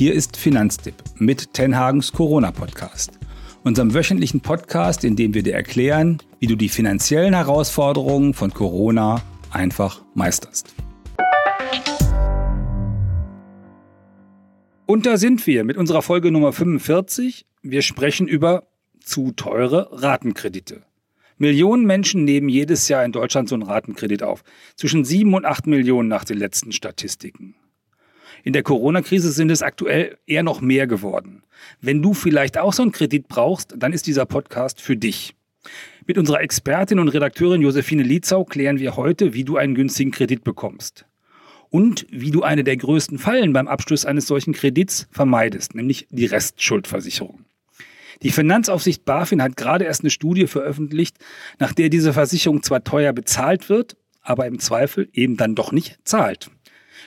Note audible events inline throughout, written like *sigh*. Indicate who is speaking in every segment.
Speaker 1: Hier ist Finanztipp mit Tenhagens Corona-Podcast. Unserem wöchentlichen Podcast, in dem wir dir erklären, wie du die finanziellen Herausforderungen von Corona einfach meisterst. Und da sind wir mit unserer Folge Nummer 45. Wir sprechen über zu teure Ratenkredite. Millionen Menschen nehmen jedes Jahr in Deutschland so einen Ratenkredit auf. Zwischen sieben und acht Millionen nach den letzten Statistiken. In der Corona-Krise sind es aktuell eher noch mehr geworden. Wenn du vielleicht auch so einen Kredit brauchst, dann ist dieser Podcast für dich. Mit unserer Expertin und Redakteurin Josephine Lietzau klären wir heute, wie du einen günstigen Kredit bekommst. Und wie du eine der größten Fallen beim Abschluss eines solchen Kredits vermeidest, nämlich die Restschuldversicherung. Die Finanzaufsicht BaFin hat gerade erst eine Studie veröffentlicht, nach der diese Versicherung zwar teuer bezahlt wird, aber im Zweifel eben dann doch nicht zahlt.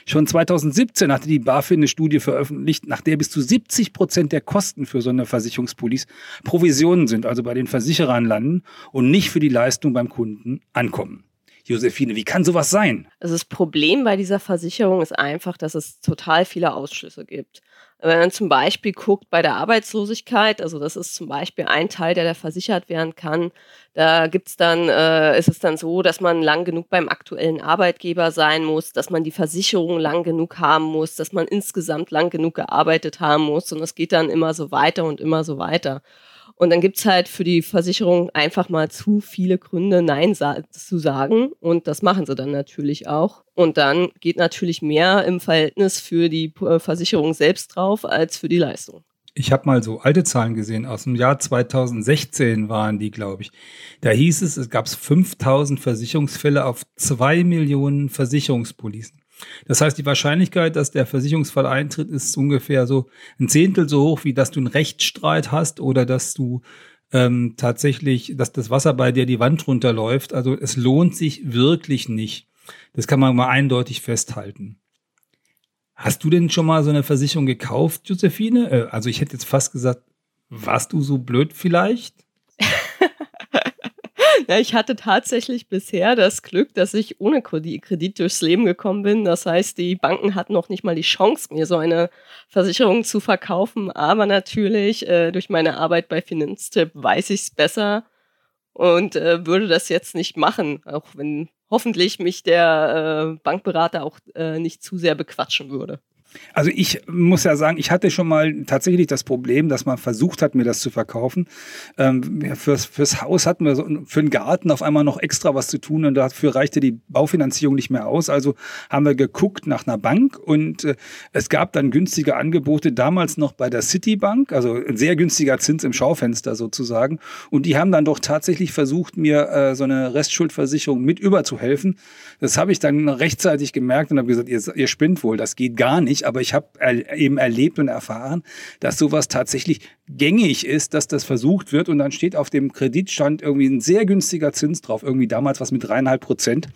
Speaker 1: Schon 2017 hatte die BaFin eine Studie veröffentlicht, nach der bis zu 70 Prozent der Kosten für so eine Versicherungspolice Provisionen sind, also bei den Versicherern landen und nicht für die Leistung beim Kunden ankommen. Josephine, wie kann sowas sein?
Speaker 2: Also das Problem bei dieser Versicherung ist einfach, dass es total viele Ausschlüsse gibt. Wenn man zum Beispiel guckt bei der Arbeitslosigkeit, also das ist zum Beispiel ein Teil, der da versichert werden kann, da gibt's dann, äh, ist es dann so, dass man lang genug beim aktuellen Arbeitgeber sein muss, dass man die Versicherung lang genug haben muss, dass man insgesamt lang genug gearbeitet haben muss und es geht dann immer so weiter und immer so weiter. Und dann gibt's halt für die Versicherung einfach mal zu viele Gründe, Nein sa zu sagen. Und das machen sie dann natürlich auch. Und dann geht natürlich mehr im Verhältnis für die äh, Versicherung selbst drauf als für die Leistung.
Speaker 1: Ich habe mal so alte Zahlen gesehen. Aus dem Jahr 2016 waren die, glaube ich. Da hieß es, es gab 5000 Versicherungsfälle auf zwei Millionen Versicherungspolicen. Das heißt, die Wahrscheinlichkeit, dass der Versicherungsfall eintritt, ist ungefähr so ein Zehntel so hoch, wie dass du einen Rechtsstreit hast oder dass du ähm, tatsächlich, dass das Wasser bei dir die Wand runterläuft. Also es lohnt sich wirklich nicht. Das kann man mal eindeutig festhalten. Hast du denn schon mal so eine Versicherung gekauft, Josephine? Äh, also ich hätte jetzt fast gesagt, warst du so blöd vielleicht? *laughs*
Speaker 2: Ja, ich hatte tatsächlich bisher das Glück, dass ich ohne Kredit durchs Leben gekommen bin. Das heißt, die Banken hatten noch nicht mal die Chance, mir so eine Versicherung zu verkaufen. Aber natürlich, äh, durch meine Arbeit bei Finanztipp weiß ich es besser und äh, würde das jetzt nicht machen, auch wenn hoffentlich mich der äh, Bankberater auch äh, nicht zu sehr bequatschen würde.
Speaker 1: Also ich muss ja sagen, ich hatte schon mal tatsächlich das Problem, dass man versucht hat, mir das zu verkaufen. Ähm, fürs, fürs Haus hatten wir so, für den Garten auf einmal noch extra was zu tun und dafür reichte die Baufinanzierung nicht mehr aus. Also haben wir geguckt nach einer Bank und äh, es gab dann günstige Angebote, damals noch bei der Citibank, also ein sehr günstiger Zins im Schaufenster sozusagen. Und die haben dann doch tatsächlich versucht, mir äh, so eine Restschuldversicherung mit überzuhelfen. Das habe ich dann rechtzeitig gemerkt und habe gesagt, ihr, ihr spinnt wohl, das geht gar nicht aber ich habe er, eben erlebt und erfahren, dass sowas tatsächlich gängig ist, dass das versucht wird und dann steht auf dem Kreditstand irgendwie ein sehr günstiger Zins drauf, irgendwie damals was mit dreieinhalb Prozent.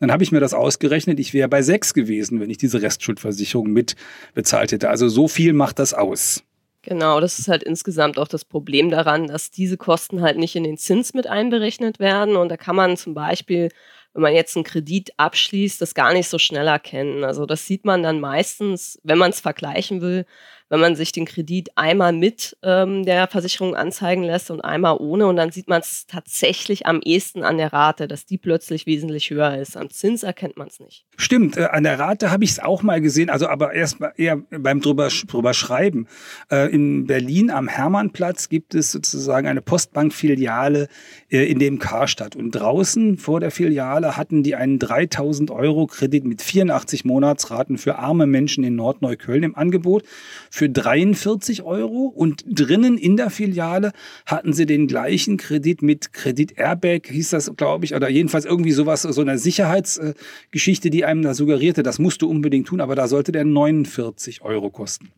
Speaker 1: Dann habe ich mir das ausgerechnet, ich wäre bei sechs gewesen, wenn ich diese Restschuldversicherung mit bezahlt hätte. Also so viel macht das aus.
Speaker 2: Genau, das ist halt insgesamt auch das Problem daran, dass diese Kosten halt nicht in den Zins mit einberechnet werden. Und da kann man zum Beispiel wenn man jetzt einen Kredit abschließt, das gar nicht so schnell erkennen. Also das sieht man dann meistens, wenn man es vergleichen will, wenn man sich den Kredit einmal mit ähm, der Versicherung anzeigen lässt und einmal ohne. Und dann sieht man es tatsächlich am ehesten an der Rate, dass die plötzlich wesentlich höher ist. Am Zins erkennt man es nicht.
Speaker 1: Stimmt, äh, an der Rate habe ich es auch mal gesehen, also aber erst mal eher beim drüber, drüber schreiben. Äh, in Berlin am Hermannplatz gibt es sozusagen eine Postbankfiliale äh, in dem Karstadt. Und draußen vor der Filiale hatten die einen 3000 Euro Kredit mit 84 Monatsraten für arme Menschen in Nordneukölln im Angebot. Für für 43 Euro und drinnen in der Filiale hatten sie den gleichen Kredit mit Kredit Airbag, hieß das, glaube ich, oder jedenfalls irgendwie sowas, so eine Sicherheitsgeschichte, die einem da suggerierte, das musst du unbedingt tun, aber da sollte der 49 Euro kosten.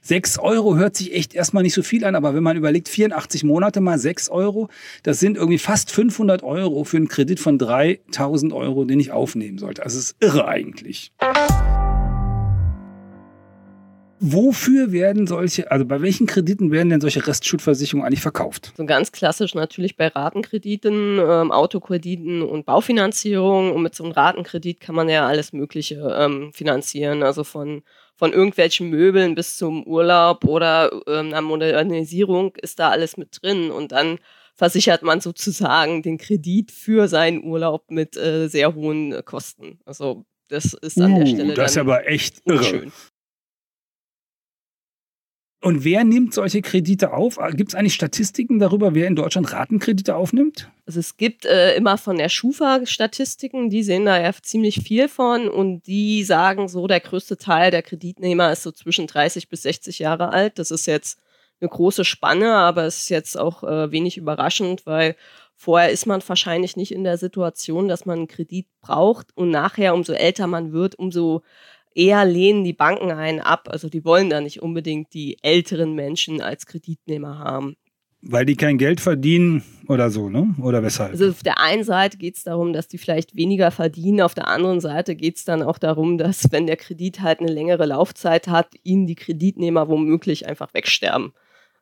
Speaker 1: 6 Euro hört sich echt erstmal nicht so viel an, aber wenn man überlegt, 84 Monate mal 6 Euro, das sind irgendwie fast 500 Euro für einen Kredit von 3000 Euro, den ich aufnehmen sollte. Also es ist irre eigentlich. Wofür werden solche, also bei welchen Krediten werden denn solche Restschuldversicherungen eigentlich verkauft?
Speaker 2: So ganz klassisch natürlich bei Ratenkrediten, ähm, Autokrediten und Baufinanzierung. Und mit so einem Ratenkredit kann man ja alles Mögliche ähm, finanzieren, also von von irgendwelchen Möbeln bis zum Urlaub oder ähm, einer Modernisierung ist da alles mit drin. Und dann versichert man sozusagen den Kredit für seinen Urlaub mit äh, sehr hohen äh, Kosten. Also das ist an uh, der Stelle.
Speaker 1: Das ist aber echt irre. Schön. Und wer nimmt solche Kredite auf? Gibt es eigentlich Statistiken darüber, wer in Deutschland Ratenkredite aufnimmt?
Speaker 2: Also es gibt äh, immer von der Schufa Statistiken, die sehen da ja ziemlich viel von und die sagen so, der größte Teil der Kreditnehmer ist so zwischen 30 bis 60 Jahre alt. Das ist jetzt eine große Spanne, aber es ist jetzt auch äh, wenig überraschend, weil vorher ist man wahrscheinlich nicht in der Situation, dass man einen Kredit braucht und nachher, umso älter man wird, umso eher lehnen die Banken einen ab. Also die wollen da nicht unbedingt die älteren Menschen als Kreditnehmer haben.
Speaker 1: Weil die kein Geld verdienen oder so, ne? Oder weshalb?
Speaker 2: Also auf der einen Seite geht es darum, dass die vielleicht weniger verdienen, auf der anderen Seite geht es dann auch darum, dass wenn der Kredit halt eine längere Laufzeit hat, ihnen die Kreditnehmer womöglich einfach wegsterben.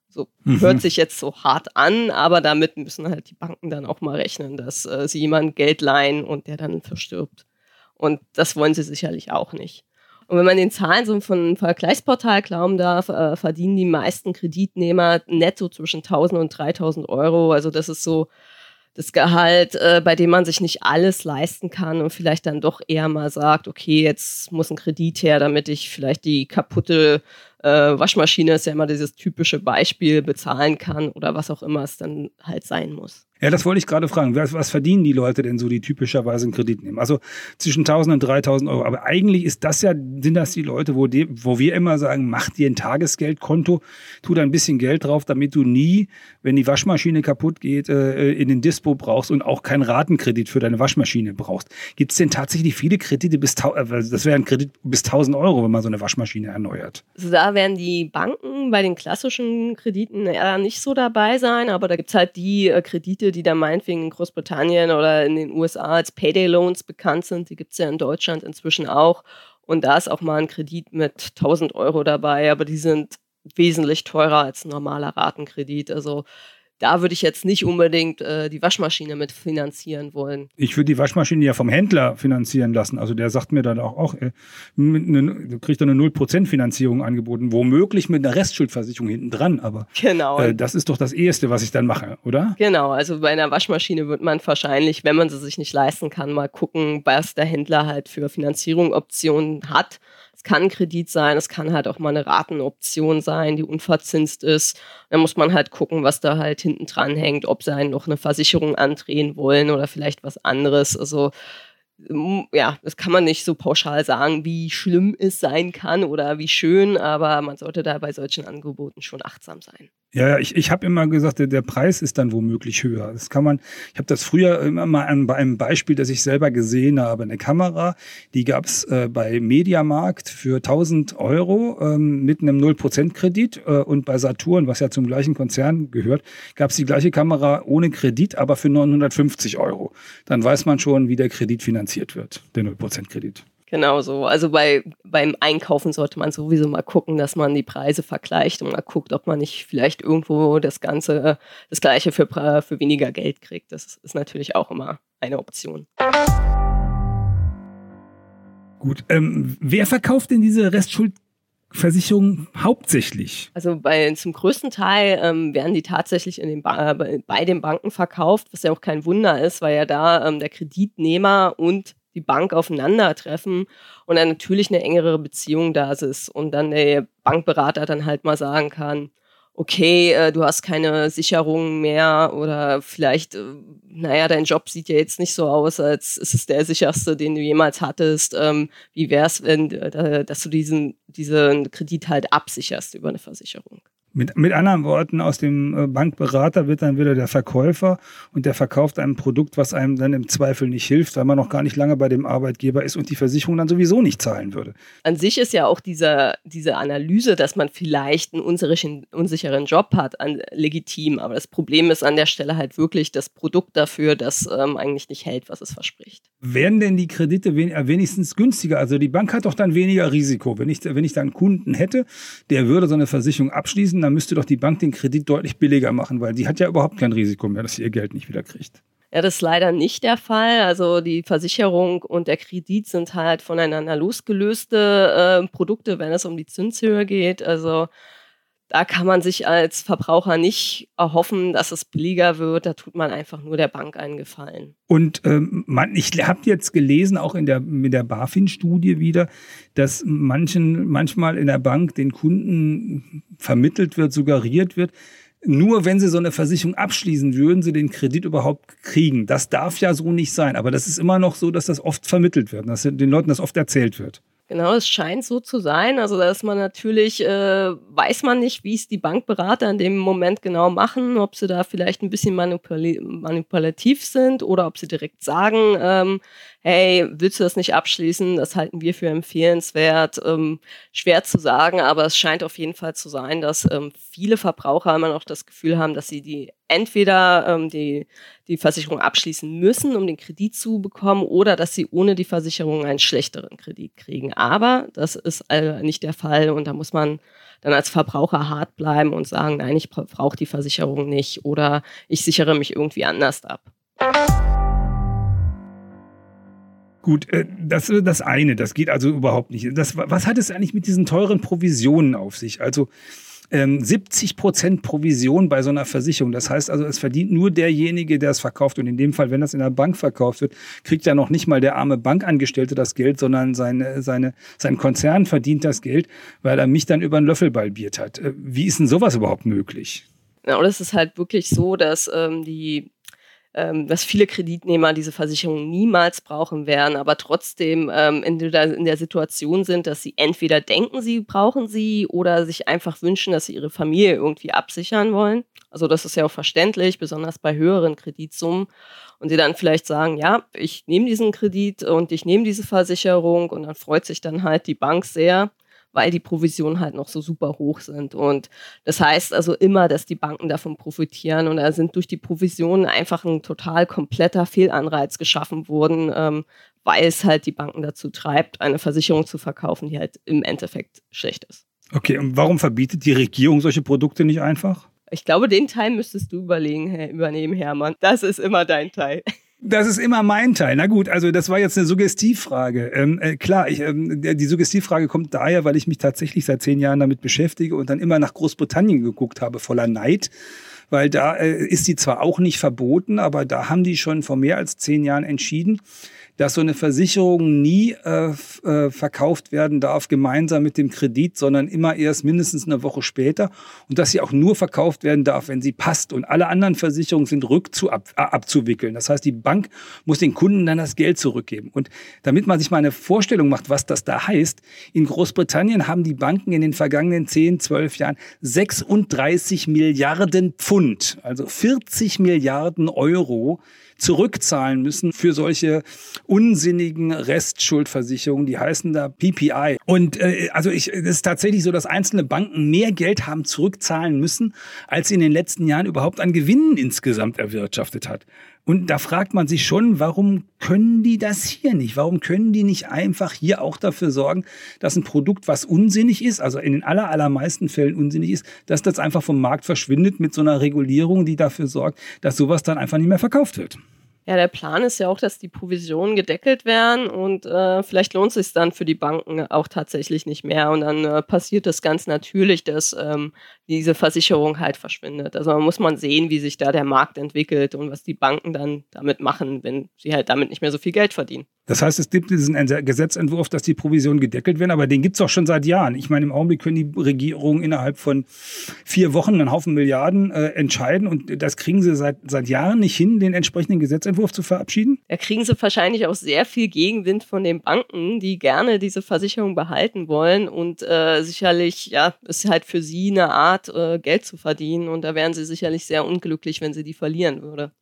Speaker 2: So mhm. hört sich jetzt so hart an, aber damit müssen halt die Banken dann auch mal rechnen, dass äh, sie jemandem Geld leihen und der dann verstirbt. Und das wollen sie sicherlich auch nicht. Und wenn man den Zahlen so von Vergleichsportal glauben darf, äh, verdienen die meisten Kreditnehmer netto zwischen 1000 und 3000 Euro. Also das ist so das Gehalt, äh, bei dem man sich nicht alles leisten kann und vielleicht dann doch eher mal sagt, okay, jetzt muss ein Kredit her, damit ich vielleicht die kaputte äh, Waschmaschine, ist ja immer dieses typische Beispiel, bezahlen kann oder was auch immer es dann halt sein muss.
Speaker 1: Ja, das wollte ich gerade fragen. Was, was, verdienen die Leute denn so, die typischerweise einen Kredit nehmen? Also zwischen 1000 und 3000 Euro. Aber eigentlich ist das ja, sind das die Leute, wo, die, wo wir immer sagen, mach dir ein Tagesgeldkonto, tu da ein bisschen Geld drauf, damit du nie, wenn die Waschmaschine kaputt geht, äh, in den Dispo brauchst und auch keinen Ratenkredit für deine Waschmaschine brauchst. Gibt es denn tatsächlich viele Kredite bis, äh, das wäre ein Kredit bis 1000 Euro, wenn man so eine Waschmaschine erneuert?
Speaker 2: Also werden die Banken bei den klassischen Krediten eher nicht so dabei sein, aber da gibt es halt die äh, Kredite, die da meinetwegen in Großbritannien oder in den USA als Payday Loans bekannt sind. Die gibt es ja in Deutschland inzwischen auch. Und da ist auch mal ein Kredit mit 1000 Euro dabei, aber die sind wesentlich teurer als ein normaler Ratenkredit. Also da würde ich jetzt nicht unbedingt äh, die Waschmaschine mit finanzieren wollen.
Speaker 1: Ich würde die Waschmaschine ja vom Händler finanzieren lassen. Also der sagt mir dann auch, auch äh, ne, du kriegst eine 0% Finanzierung angeboten, womöglich mit einer Restschuldversicherung hinten dran. Aber genau. Äh, das ist doch das Erste, was ich dann mache, oder?
Speaker 2: Genau, also bei einer Waschmaschine wird man wahrscheinlich, wenn man sie sich nicht leisten kann, mal gucken, was der Händler halt für Finanzierungsoptionen hat kann Kredit sein, es kann halt auch mal eine Ratenoption sein, die unverzinst ist. Da muss man halt gucken, was da halt hinten dran hängt, ob sie einen noch eine Versicherung andrehen wollen oder vielleicht was anderes. Also ja, das kann man nicht so pauschal sagen, wie schlimm es sein kann oder wie schön, aber man sollte da bei solchen Angeboten schon achtsam sein.
Speaker 1: Ja, ich, ich habe immer gesagt, der, der Preis ist dann womöglich höher. Das kann man, ich habe das früher immer mal an, bei einem Beispiel, das ich selber gesehen habe, eine Kamera, die gab es äh, bei Mediamarkt für 1000 Euro ähm, mit einem 0% Kredit äh, und bei Saturn, was ja zum gleichen Konzern gehört, gab es die gleiche Kamera ohne Kredit, aber für 950 Euro. Dann weiß man schon, wie der Kredit finanziert wird, der 0% Kredit.
Speaker 2: Genau so. Also bei, beim Einkaufen sollte man sowieso mal gucken, dass man die Preise vergleicht und mal guckt, ob man nicht vielleicht irgendwo das Ganze, das Gleiche für, für weniger Geld kriegt. Das ist natürlich auch immer eine Option.
Speaker 1: Gut. Ähm, wer verkauft denn diese Restschuldversicherung hauptsächlich?
Speaker 2: Also bei, zum größten Teil ähm, werden die tatsächlich in den ba bei den Banken verkauft, was ja auch kein Wunder ist, weil ja da ähm, der Kreditnehmer und die Bank aufeinandertreffen und dann natürlich eine engere Beziehung da ist und dann der Bankberater dann halt mal sagen kann, okay, äh, du hast keine Sicherung mehr oder vielleicht, äh, naja, dein Job sieht ja jetzt nicht so aus, als ist es der sicherste, den du jemals hattest. Ähm, wie wäre es, wenn, äh, dass du diesen, diesen Kredit halt absicherst über eine Versicherung?
Speaker 1: Mit, mit anderen Worten, aus dem äh, Bankberater wird dann wieder der Verkäufer und der verkauft ein Produkt, was einem dann im Zweifel nicht hilft, weil man noch gar nicht lange bei dem Arbeitgeber ist und die Versicherung dann sowieso nicht zahlen würde.
Speaker 2: An sich ist ja auch diese, diese Analyse, dass man vielleicht einen unsicheren, unsicheren Job hat, an, legitim. Aber das Problem ist an der Stelle halt wirklich das Produkt dafür, das ähm, eigentlich nicht hält, was es verspricht.
Speaker 1: Werden denn die Kredite äh, wenigstens günstiger? Also die Bank hat doch dann weniger Risiko. Wenn ich, wenn ich da einen Kunden hätte, der würde so eine Versicherung abschließen, dann müsste doch die Bank den Kredit deutlich billiger machen, weil sie hat ja überhaupt kein Risiko mehr, dass sie ihr Geld nicht wieder kriegt.
Speaker 2: Ja, das ist leider nicht der Fall. Also die Versicherung und der Kredit sind halt voneinander losgelöste äh, Produkte, wenn es um die Zinshöhe geht. Also da kann man sich als Verbraucher nicht erhoffen, dass es billiger wird. Da tut man einfach nur der Bank einen Gefallen.
Speaker 1: Und ähm, man, ich habe jetzt gelesen, auch in der, mit der BaFin-Studie wieder, dass manchen, manchmal in der Bank den Kunden vermittelt wird, suggeriert wird, nur wenn sie so eine Versicherung abschließen, würden sie den Kredit überhaupt kriegen. Das darf ja so nicht sein. Aber das ist immer noch so, dass das oft vermittelt wird, dass den Leuten das oft erzählt wird.
Speaker 2: Genau, es scheint so zu sein. Also, dass man natürlich, äh, weiß man nicht, wie es die Bankberater in dem Moment genau machen, ob sie da vielleicht ein bisschen manipul manipulativ sind oder ob sie direkt sagen, ähm, hey, willst du das nicht abschließen? Das halten wir für empfehlenswert. Ähm, schwer zu sagen, aber es scheint auf jeden Fall zu sein, dass ähm, viele Verbraucher immer noch das Gefühl haben, dass sie die entweder ähm, die, die Versicherung abschließen müssen, um den Kredit zu bekommen, oder dass sie ohne die Versicherung einen schlechteren Kredit kriegen. Aber das ist äh, nicht der Fall und da muss man dann als Verbraucher hart bleiben und sagen, nein, ich brauche die Versicherung nicht oder ich sichere mich irgendwie anders ab.
Speaker 1: Gut, äh, das ist das eine, das geht also überhaupt nicht. Das, was hat es eigentlich mit diesen teuren Provisionen auf sich? Also 70 Prozent Provision bei so einer Versicherung. Das heißt also, es verdient nur derjenige, der es verkauft. Und in dem Fall, wenn das in der Bank verkauft wird, kriegt ja noch nicht mal der arme Bankangestellte das Geld, sondern seine, seine, sein Konzern verdient das Geld, weil er mich dann über einen Löffel balbiert hat. Äh, wie ist denn sowas überhaupt möglich?
Speaker 2: Ja, und es ist halt wirklich so, dass ähm, die ähm, dass viele Kreditnehmer diese Versicherung niemals brauchen werden, aber trotzdem ähm, in, der, in der Situation sind, dass sie entweder denken, sie brauchen sie oder sich einfach wünschen, dass sie ihre Familie irgendwie absichern wollen. Also das ist ja auch verständlich, besonders bei höheren Kreditsummen. Und sie dann vielleicht sagen, ja, ich nehme diesen Kredit und ich nehme diese Versicherung und dann freut sich dann halt die Bank sehr weil die Provisionen halt noch so super hoch sind. Und das heißt also immer, dass die Banken davon profitieren und da sind durch die Provisionen einfach ein total kompletter Fehlanreiz geschaffen worden, ähm, weil es halt die Banken dazu treibt, eine Versicherung zu verkaufen, die halt im Endeffekt schlecht ist.
Speaker 1: Okay, und warum verbietet die Regierung solche Produkte nicht einfach?
Speaker 2: Ich glaube, den Teil müsstest du überlegen, übernehmen, Hermann. Das ist immer dein Teil.
Speaker 1: Das ist immer mein Teil. Na gut, also das war jetzt eine Suggestivfrage. Ähm, äh, klar, ich, ähm, die Suggestivfrage kommt daher, weil ich mich tatsächlich seit zehn Jahren damit beschäftige und dann immer nach Großbritannien geguckt habe, voller Neid. Weil da äh, ist die zwar auch nicht verboten, aber da haben die schon vor mehr als zehn Jahren entschieden, dass so eine Versicherung nie äh, äh, verkauft werden darf gemeinsam mit dem Kredit, sondern immer erst mindestens eine Woche später und dass sie auch nur verkauft werden darf, wenn sie passt. Und alle anderen Versicherungen sind rückzu ab, äh. Das heißt, die Bank muss den Kunden dann das Geld zurückgeben. Und damit man sich mal eine Vorstellung macht, was das da heißt, in Großbritannien haben die Banken in den vergangenen 10, 12 Jahren 36 Milliarden Pfund, also 40 Milliarden Euro zurückzahlen müssen für solche unsinnigen Restschuldversicherungen, die heißen da PPI. Und äh, also ich, es ist tatsächlich so, dass einzelne Banken mehr Geld haben zurückzahlen müssen, als sie in den letzten Jahren überhaupt an Gewinnen insgesamt erwirtschaftet hat. Und da fragt man sich schon, warum können die das hier nicht? Warum können die nicht einfach hier auch dafür sorgen, dass ein Produkt, was unsinnig ist, also in den aller, allermeisten Fällen unsinnig ist, dass das einfach vom Markt verschwindet mit so einer Regulierung, die dafür sorgt, dass sowas dann einfach nicht mehr verkauft wird?
Speaker 2: Ja, der Plan ist ja auch, dass die Provisionen gedeckelt werden und äh, vielleicht lohnt es sich dann für die Banken auch tatsächlich nicht mehr und dann äh, passiert das ganz natürlich, dass ähm, diese Versicherung halt verschwindet. Also man muss man sehen, wie sich da der Markt entwickelt und was die Banken dann damit machen, wenn sie halt damit nicht mehr so viel Geld verdienen.
Speaker 1: Das heißt, es gibt diesen Gesetzentwurf, dass die Provisionen gedeckelt werden, aber den gibt es auch schon seit Jahren. Ich meine, im Augenblick können die Regierungen innerhalb von vier Wochen einen Haufen Milliarden äh, entscheiden und das kriegen sie seit, seit Jahren nicht hin, den entsprechenden Gesetzentwurf zu verabschieden?
Speaker 2: Da kriegen sie wahrscheinlich auch sehr viel Gegenwind von den Banken, die gerne diese Versicherung behalten wollen und äh, sicherlich, ja, ist halt für sie eine Art, äh, Geld zu verdienen und da wären sie sicherlich sehr unglücklich, wenn sie die verlieren würde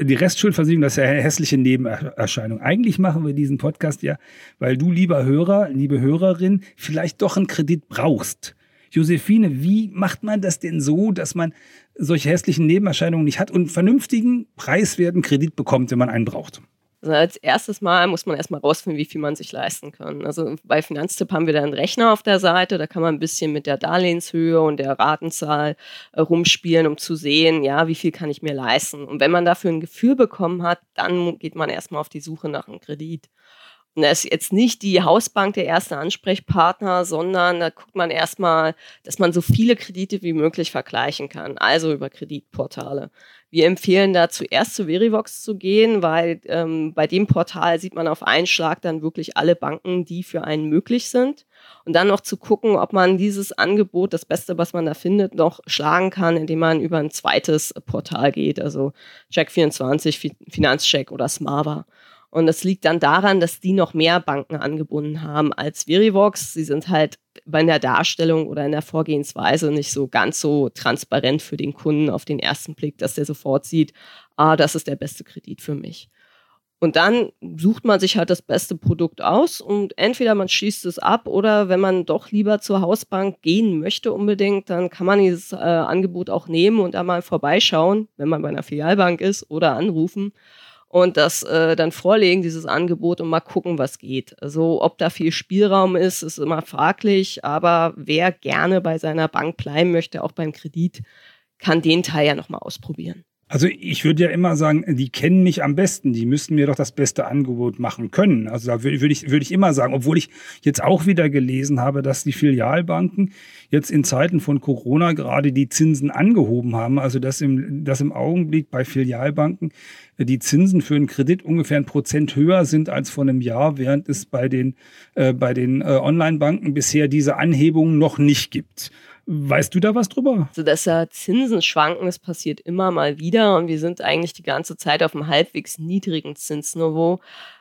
Speaker 1: die Restschuldversicherung, das ist ja eine hässliche Nebenerscheinung. Eigentlich machen wir diesen Podcast ja, weil du, lieber Hörer, liebe Hörerin, vielleicht doch einen Kredit brauchst. Josephine, wie macht man das denn so, dass man solche hässlichen Nebenerscheinungen nicht hat und vernünftigen, preiswerten Kredit bekommt, wenn man einen braucht?
Speaker 2: Also als erstes Mal muss man erstmal rausfinden, wie viel man sich leisten kann. Also bei Finanztipp haben wir da einen Rechner auf der Seite, da kann man ein bisschen mit der Darlehenshöhe und der Ratenzahl äh, rumspielen, um zu sehen, ja, wie viel kann ich mir leisten. Und wenn man dafür ein Gefühl bekommen hat, dann geht man erstmal auf die Suche nach einem Kredit. Und da ist jetzt nicht die Hausbank der erste Ansprechpartner, sondern da guckt man erstmal, dass man so viele Kredite wie möglich vergleichen kann, also über Kreditportale. Wir empfehlen da zuerst zu Verivox zu gehen, weil ähm, bei dem Portal sieht man auf einen Schlag dann wirklich alle Banken, die für einen möglich sind. Und dann noch zu gucken, ob man dieses Angebot, das Beste, was man da findet, noch schlagen kann, indem man über ein zweites Portal geht, also Check24, Finanzcheck oder Smava. Und das liegt dann daran, dass die noch mehr Banken angebunden haben als Verivox. Sie sind halt bei der Darstellung oder in der Vorgehensweise nicht so ganz so transparent für den Kunden auf den ersten Blick, dass der sofort sieht, ah, das ist der beste Kredit für mich. Und dann sucht man sich halt das beste Produkt aus und entweder man schließt es ab oder wenn man doch lieber zur Hausbank gehen möchte unbedingt, dann kann man dieses äh, Angebot auch nehmen und da mal vorbeischauen, wenn man bei einer Filialbank ist oder anrufen und das äh, dann vorlegen, dieses Angebot und mal gucken, was geht. Also ob da viel Spielraum ist, ist immer fraglich, aber wer gerne bei seiner Bank bleiben möchte, auch beim Kredit, kann den Teil ja nochmal ausprobieren.
Speaker 1: Also ich würde ja immer sagen, die kennen mich am besten, die müssten mir doch das beste Angebot machen können. Also da würde würd ich, würd ich immer sagen, obwohl ich jetzt auch wieder gelesen habe, dass die Filialbanken jetzt in Zeiten von Corona gerade die Zinsen angehoben haben. Also dass im, dass im Augenblick bei Filialbanken die Zinsen für einen Kredit ungefähr ein Prozent höher sind als vor einem Jahr, während es bei den, äh, bei den äh, Online-Banken bisher diese Anhebungen noch nicht gibt. Weißt du da was drüber?
Speaker 2: Also, dass ja Zinsen schwanken, das passiert immer mal wieder und wir sind eigentlich die ganze Zeit auf einem halbwegs niedrigen Zinsniveau.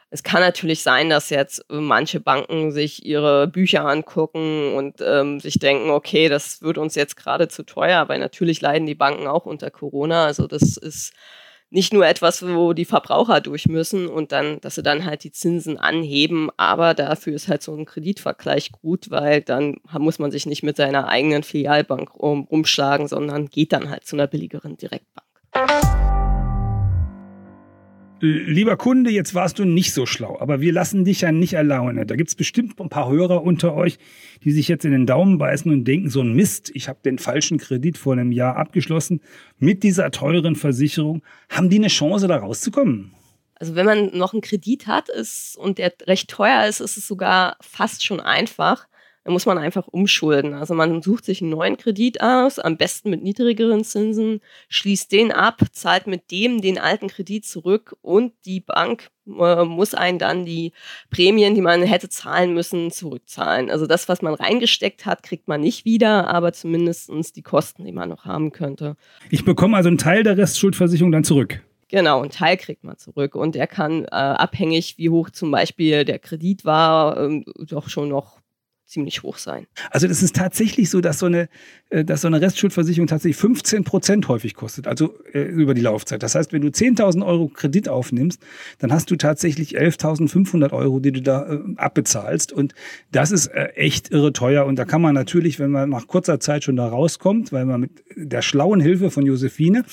Speaker 2: Es kann natürlich sein, dass jetzt manche Banken sich ihre Bücher angucken und ähm, sich denken, okay, das wird uns jetzt gerade zu teuer, weil natürlich leiden die Banken auch unter Corona. Also das ist nicht nur etwas, wo die Verbraucher durch müssen und dann, dass sie dann halt die Zinsen anheben, aber dafür ist halt so ein Kreditvergleich gut, weil dann muss man sich nicht mit seiner eigenen Filialbank um, umschlagen, sondern geht dann halt zu einer billigeren Direktbank.
Speaker 1: Lieber Kunde, jetzt warst du nicht so schlau, aber wir lassen dich ja nicht alleine. Da gibt es bestimmt ein paar Hörer unter euch, die sich jetzt in den Daumen beißen und denken, so ein Mist, ich habe den falschen Kredit vor einem Jahr abgeschlossen mit dieser teuren Versicherung. Haben die eine Chance, da rauszukommen?
Speaker 2: Also wenn man noch einen Kredit hat ist, und der recht teuer ist, ist es sogar fast schon einfach. Da muss man einfach umschulden. Also man sucht sich einen neuen Kredit aus, am besten mit niedrigeren Zinsen, schließt den ab, zahlt mit dem den alten Kredit zurück und die Bank äh, muss einen dann die Prämien, die man hätte zahlen müssen, zurückzahlen. Also das, was man reingesteckt hat, kriegt man nicht wieder, aber zumindest die Kosten, die man noch haben könnte.
Speaker 1: Ich bekomme also einen Teil der Restschuldversicherung dann zurück.
Speaker 2: Genau, einen Teil kriegt man zurück und der kann äh, abhängig, wie hoch zum Beispiel der Kredit war, ähm, doch schon noch ziemlich hoch sein.
Speaker 1: Also das ist tatsächlich so, dass so eine, äh, dass so eine Restschuldversicherung tatsächlich 15 Prozent häufig kostet, also äh, über die Laufzeit. Das heißt, wenn du 10.000 Euro Kredit aufnimmst, dann hast du tatsächlich 11.500 Euro, die du da äh, abbezahlst. Und das ist äh, echt irre teuer. Und da kann man natürlich, wenn man nach kurzer Zeit schon da rauskommt, weil man mit der schlauen Hilfe von Josephine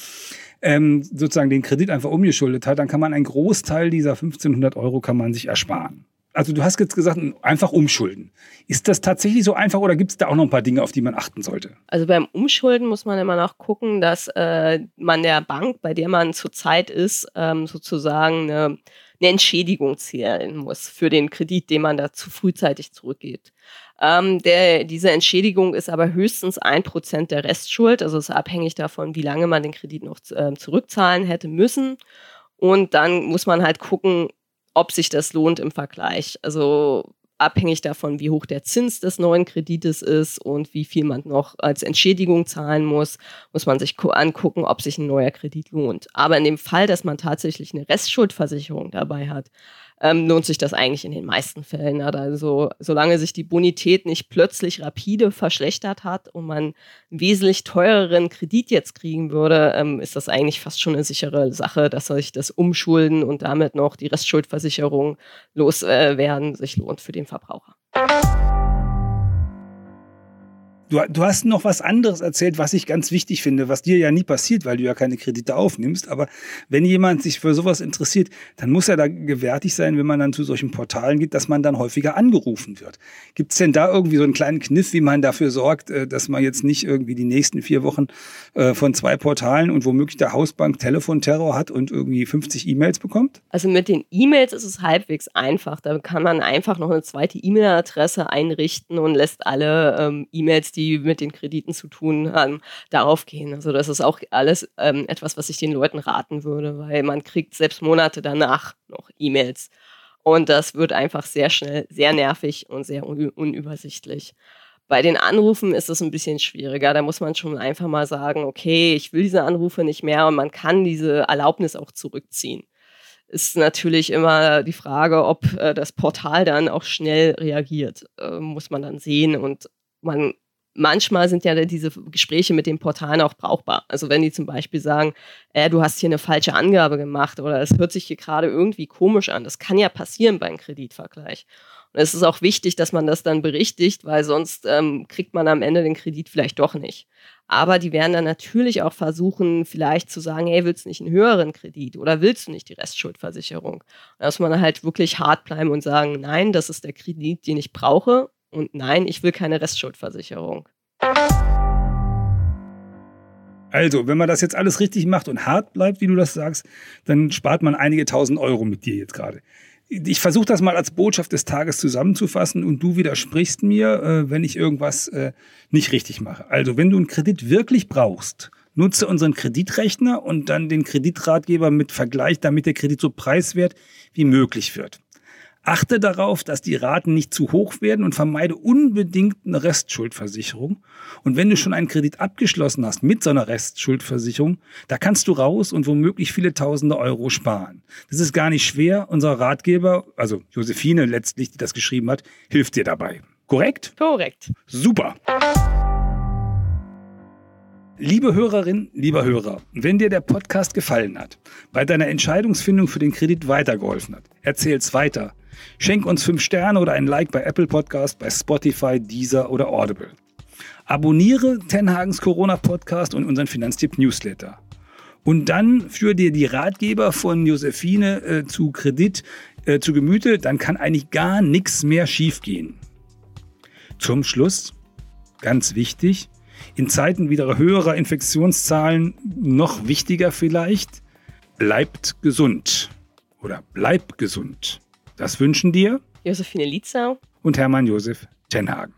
Speaker 1: ähm, sozusagen den Kredit einfach umgeschuldet hat, dann kann man einen Großteil dieser 1500 Euro kann man sich ersparen also du hast jetzt gesagt, einfach umschulden. Ist das tatsächlich so einfach oder gibt es da auch noch ein paar Dinge, auf die man achten sollte?
Speaker 2: Also beim Umschulden muss man immer noch gucken, dass äh, man der Bank, bei der man zurzeit ist, ähm, sozusagen eine, eine, Entschädigung zählen muss für den Kredit, den man da zu frühzeitig zurückgibt. Ähm, der, diese Entschädigung ist aber höchstens ein Prozent der Restschuld, also ist abhängig davon, wie lange man den Kredit noch äh, zurückzahlen hätte müssen. Und dann muss man halt gucken, ob sich das lohnt im Vergleich. Also abhängig davon, wie hoch der Zins des neuen Kredites ist und wie viel man noch als Entschädigung zahlen muss, muss man sich angucken, ob sich ein neuer Kredit lohnt. Aber in dem Fall, dass man tatsächlich eine Restschuldversicherung dabei hat, ähm, lohnt sich das eigentlich in den meisten Fällen. Also solange sich die Bonität nicht plötzlich rapide verschlechtert hat und man einen wesentlich teureren Kredit jetzt kriegen würde, ähm, ist das eigentlich fast schon eine sichere Sache, dass sich das Umschulden und damit noch die Restschuldversicherung loswerden äh, sich lohnt für den Verbraucher.
Speaker 1: Du, du hast noch was anderes erzählt, was ich ganz wichtig finde, was dir ja nie passiert, weil du ja keine Kredite aufnimmst. Aber wenn jemand sich für sowas interessiert, dann muss er da gewärtig sein, wenn man dann zu solchen Portalen geht, dass man dann häufiger angerufen wird. Gibt es denn da irgendwie so einen kleinen Kniff, wie man dafür sorgt, äh, dass man jetzt nicht irgendwie die nächsten vier Wochen äh, von zwei Portalen und womöglich der Hausbank Telefonterror hat und irgendwie 50 E-Mails bekommt?
Speaker 2: Also mit den E-Mails ist es halbwegs einfach. Da kann man einfach noch eine zweite E-Mail-Adresse einrichten und lässt alle ähm, E-Mails, die mit den Krediten zu tun haben, darauf gehen. Also das ist auch alles ähm, etwas, was ich den Leuten raten würde, weil man kriegt selbst Monate danach noch E-Mails. Und das wird einfach sehr schnell sehr nervig und sehr un unübersichtlich. Bei den Anrufen ist es ein bisschen schwieriger. Da muss man schon einfach mal sagen, okay, ich will diese Anrufe nicht mehr und man kann diese Erlaubnis auch zurückziehen. Ist natürlich immer die Frage, ob äh, das Portal dann auch schnell reagiert. Äh, muss man dann sehen und man manchmal sind ja diese Gespräche mit den Portalen auch brauchbar. Also wenn die zum Beispiel sagen, äh, du hast hier eine falsche Angabe gemacht oder es hört sich hier gerade irgendwie komisch an. Das kann ja passieren beim Kreditvergleich. Und es ist auch wichtig, dass man das dann berichtigt, weil sonst ähm, kriegt man am Ende den Kredit vielleicht doch nicht. Aber die werden dann natürlich auch versuchen, vielleicht zu sagen, hey, willst du nicht einen höheren Kredit oder willst du nicht die Restschuldversicherung? Da muss man halt wirklich hart bleiben und sagen, nein, das ist der Kredit, den ich brauche und nein, ich will keine Restschuldversicherung.
Speaker 1: Also, wenn man das jetzt alles richtig macht und hart bleibt, wie du das sagst, dann spart man einige tausend Euro mit dir jetzt gerade. Ich versuche das mal als Botschaft des Tages zusammenzufassen und du widersprichst mir, äh, wenn ich irgendwas äh, nicht richtig mache. Also, wenn du einen Kredit wirklich brauchst, nutze unseren Kreditrechner und dann den Kreditratgeber mit Vergleich, damit der Kredit so preiswert wie möglich wird. Achte darauf, dass die Raten nicht zu hoch werden und vermeide unbedingt eine Restschuldversicherung. Und wenn du schon einen Kredit abgeschlossen hast mit so einer Restschuldversicherung, da kannst du raus und womöglich viele tausende Euro sparen. Das ist gar nicht schwer. Unser Ratgeber, also Josephine letztlich, die das geschrieben hat, hilft dir dabei. Korrekt?
Speaker 2: Korrekt.
Speaker 1: Super. Liebe Hörerin, lieber Hörer, wenn dir der Podcast gefallen hat, bei deiner Entscheidungsfindung für den Kredit weitergeholfen hat, erzähl's weiter. Schenk uns fünf Sterne oder ein Like bei Apple Podcast, bei Spotify, Deezer oder Audible. Abonniere Tenhagens Corona Podcast und unseren Finanztipp Newsletter. Und dann führe dir die Ratgeber von Josephine äh, zu Kredit äh, zu Gemüte, dann kann eigentlich gar nichts mehr schiefgehen. Zum Schluss, ganz wichtig, in Zeiten wieder höherer Infektionszahlen noch wichtiger vielleicht, bleibt gesund oder bleib gesund. Das wünschen dir
Speaker 2: Josephine Lietzau
Speaker 1: und Hermann Josef Tenhagen.